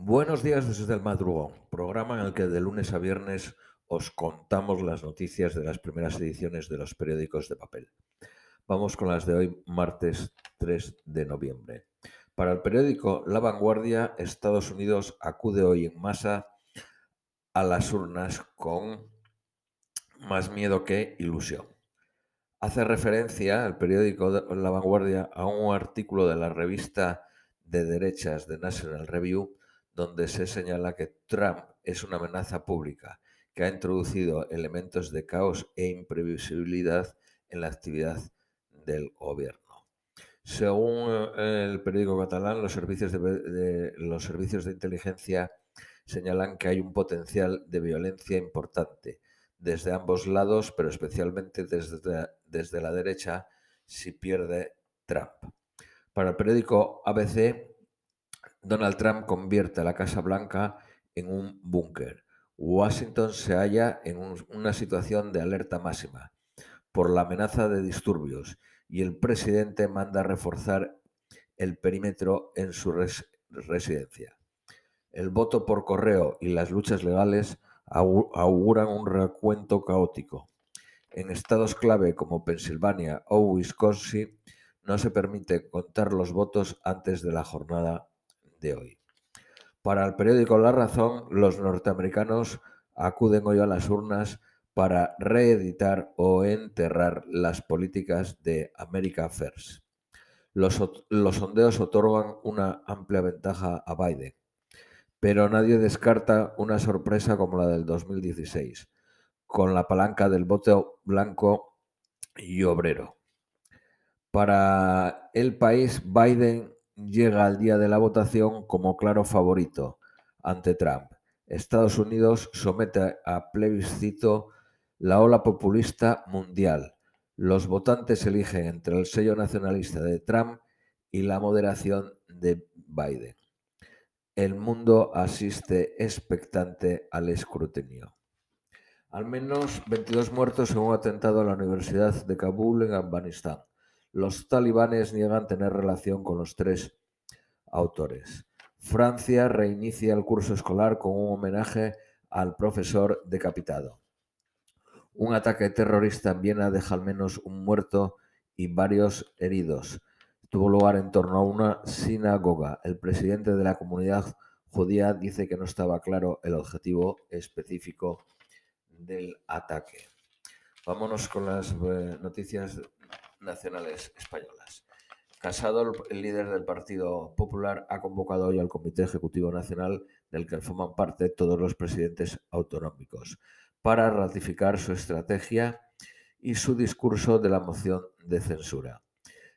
Buenos días desde el madrugón, programa en el que de lunes a viernes os contamos las noticias de las primeras ediciones de los periódicos de papel. Vamos con las de hoy, martes 3 de noviembre. Para el periódico La Vanguardia, Estados Unidos acude hoy en masa a las urnas con más miedo que ilusión. Hace referencia el periódico La Vanguardia a un artículo de la revista de derechas de National Review donde se señala que Trump es una amenaza pública que ha introducido elementos de caos e imprevisibilidad en la actividad del gobierno. Según eh, el periódico catalán, los servicios de, los servicios de inteligencia señalan que hay un potencial de violencia importante desde ambos lados, pero especialmente desde, desde la derecha si pierde Trump. Para el periódico ABC, Donald Trump convierte a la Casa Blanca en un búnker. Washington se halla en una situación de alerta máxima por la amenaza de disturbios y el presidente manda reforzar el perímetro en su residencia. El voto por correo y las luchas legales auguran un recuento caótico. En estados clave como Pensilvania o Wisconsin no se permite contar los votos antes de la jornada de hoy. Para el periódico La Razón, los norteamericanos acuden hoy a las urnas para reeditar o enterrar las políticas de America First. Los, los, sondeos otorgan una amplia ventaja a Biden, pero nadie descarta una sorpresa como la del 2016, con la palanca del voto blanco y obrero. Para el país, Biden llega al día de la votación como claro favorito ante Trump. Estados Unidos somete a plebiscito la ola populista mundial. Los votantes eligen entre el sello nacionalista de Trump y la moderación de Biden. El mundo asiste expectante al escrutinio. Al menos 22 muertos en un atentado a la Universidad de Kabul en Afganistán. Los talibanes niegan tener relación con los tres autores. Francia reinicia el curso escolar con un homenaje al profesor decapitado. Un ataque terrorista en Viena deja al menos un muerto y varios heridos. Tuvo lugar en torno a una sinagoga. El presidente de la comunidad judía dice que no estaba claro el objetivo específico del ataque. Vámonos con las eh, noticias nacionales españolas. Casado, el líder del Partido Popular, ha convocado hoy al Comité Ejecutivo Nacional, del que forman parte todos los presidentes autonómicos, para ratificar su estrategia y su discurso de la moción de censura.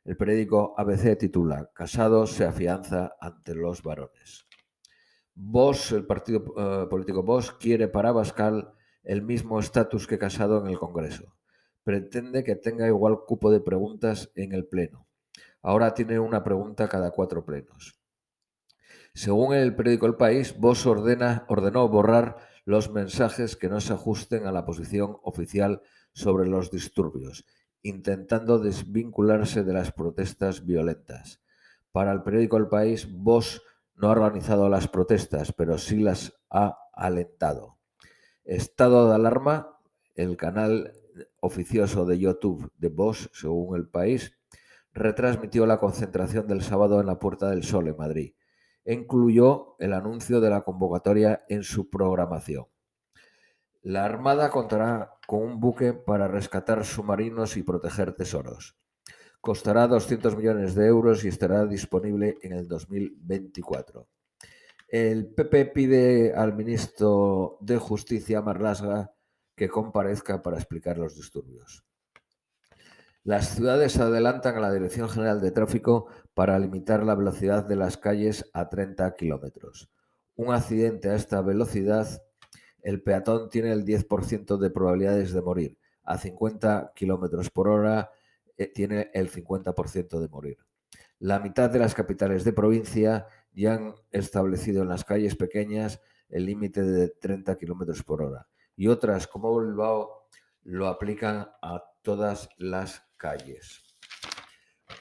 El periódico ABC titula Casado se afianza ante los varones. Vox, el partido eh, político Vox, quiere para Bascal el mismo estatus que Casado en el Congreso. Pretende que tenga igual cupo de preguntas en el Pleno Ahora tiene una pregunta cada cuatro plenos. Según el periódico El País, Vox ordena, ordenó borrar los mensajes que no se ajusten a la posición oficial sobre los disturbios, intentando desvincularse de las protestas violentas. Para el periódico El País, Vox no ha organizado las protestas, pero sí las ha alentado. Estado de alarma, el canal oficioso de YouTube de Vox, según El País, retransmitió la concentración del sábado en la Puerta del Sol en Madrid e incluyó el anuncio de la convocatoria en su programación. La Armada contará con un buque para rescatar submarinos y proteger tesoros. Costará 200 millones de euros y estará disponible en el 2024. El PP pide al ministro de Justicia, Marlasga, que comparezca para explicar los disturbios. Las ciudades adelantan a la Dirección General de Tráfico para limitar la velocidad de las calles a 30 kilómetros. Un accidente a esta velocidad, el peatón tiene el 10% de probabilidades de morir. A 50 kilómetros por hora eh, tiene el 50% de morir. La mitad de las capitales de provincia ya han establecido en las calles pequeñas el límite de 30 kilómetros por hora. Y otras, como Bilbao, lo aplican a todas las calles.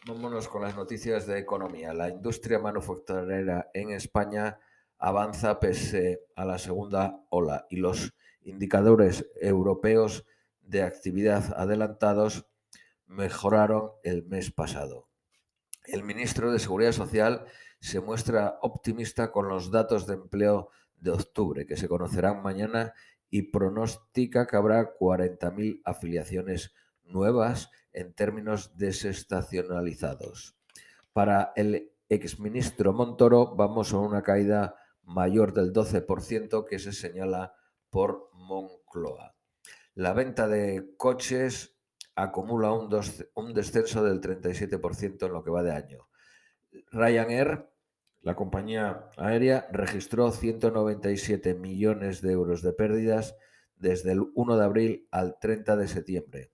Vámonos con las noticias de economía. La industria manufacturera en España avanza pese a la segunda ola y los indicadores europeos de actividad adelantados mejoraron el mes pasado. El ministro de Seguridad Social se muestra optimista con los datos de empleo de octubre, que se conocerán mañana, y pronostica que habrá 40.000 afiliaciones nuevas en términos desestacionalizados. Para el exministro Montoro vamos a una caída mayor del 12% que se señala por Moncloa. La venta de coches acumula un, un descenso del 37% en lo que va de año. Ryanair, la compañía aérea, registró 197 millones de euros de pérdidas desde el 1 de abril al 30 de septiembre.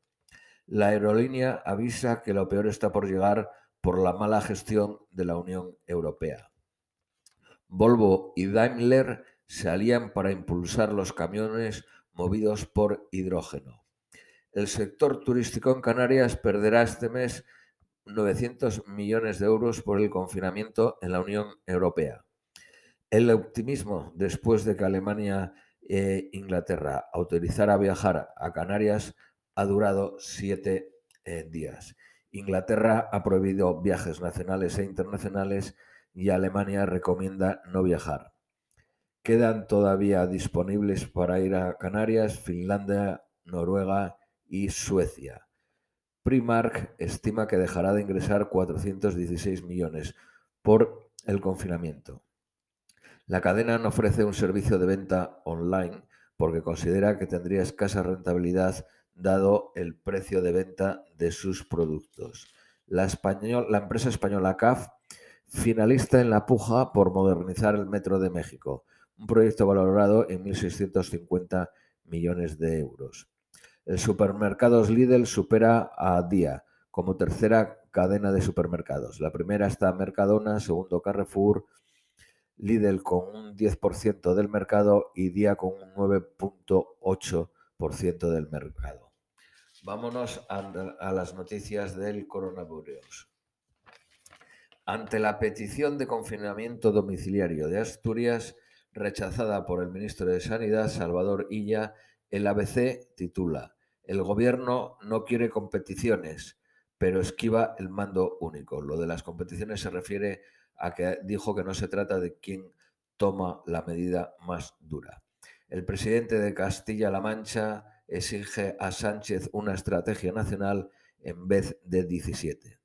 La aerolínea avisa que lo peor está por llegar por la mala gestión de la Unión Europea. Volvo y Daimler se alían para impulsar los camiones movidos por hidrógeno. El sector turístico en Canarias perderá este mes 900 millones de euros por el confinamiento en la Unión Europea. El optimismo después de que Alemania e Inglaterra autorizara viajar a Canarias ha durado siete eh, días. Inglaterra ha prohibido viajes nacionales e internacionales y Alemania recomienda no viajar. Quedan todavía disponibles para ir a Canarias, Finlandia, Noruega y Suecia. Primark estima que dejará de ingresar 416 millones por el confinamiento. La cadena no ofrece un servicio de venta online porque considera que tendría escasa rentabilidad dado el precio de venta de sus productos. La, la empresa española CAF finalista en la puja por modernizar el Metro de México, un proyecto valorado en 1.650 millones de euros. El supermercados Lidl supera a Día como tercera cadena de supermercados. La primera está Mercadona, segundo Carrefour, Lidl con un 10% del mercado y Día con un 9.8% del mercado. Vámonos a, las noticias del coronavirus. Ante la petición de confinamiento domiciliario de Asturias, rechazada por el ministro de Sanidad, Salvador Illa, el ABC titula, El gobierno no quiere competiciones, pero esquiva el mando único. Lo de las competiciones se refiere a que dijo que no se trata de quien toma la medida más dura. El presidente de Castilla-La Mancha exige a Sánchez una estrategia nacional en vez de 17.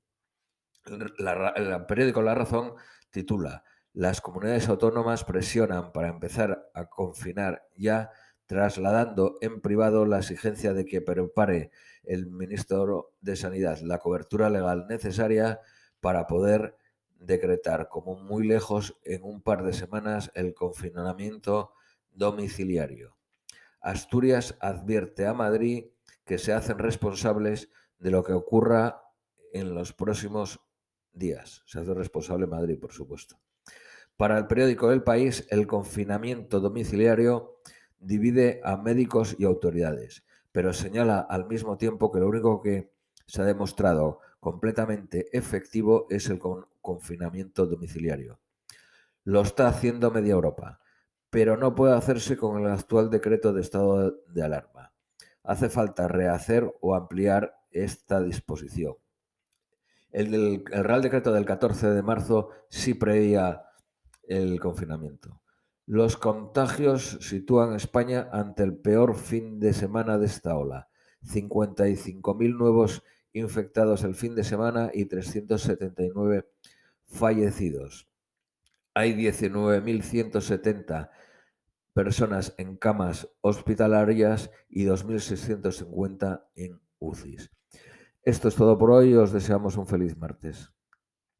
el periódico La Razón titula Las comunidades autónomas presionan para empezar a confinar ya, trasladando en privado la exigencia de que prepare el ministro de Sanidad la cobertura legal necesaria para poder decretar como muy lejos en un par de semanas el confinamiento domiciliario. Asturias advierte a Madrid que se hacen responsables de lo que ocurra en los próximos días. Se hace responsable Madrid, por supuesto. Para el periódico El País, el confinamiento domiciliario divide a médicos y autoridades, pero señala al mismo tiempo que lo único que se ha demostrado completamente efectivo es el confinamiento domiciliario. Lo está haciendo media Europa pero no puede hacerse con el actual decreto de estado de alarma. Hace falta rehacer o ampliar esta disposición. El, Real Decreto del 14 de marzo sí preveía el confinamiento. Los contagios sitúan a España ante el peor fin de semana de esta ola. 55.000 nuevos infectados el fin de semana y 379 fallecidos. Hay 19.170 personas en camas hospitalarias y 2.650 en UCIs. Esto es todo por hoy. Os deseamos un feliz martes.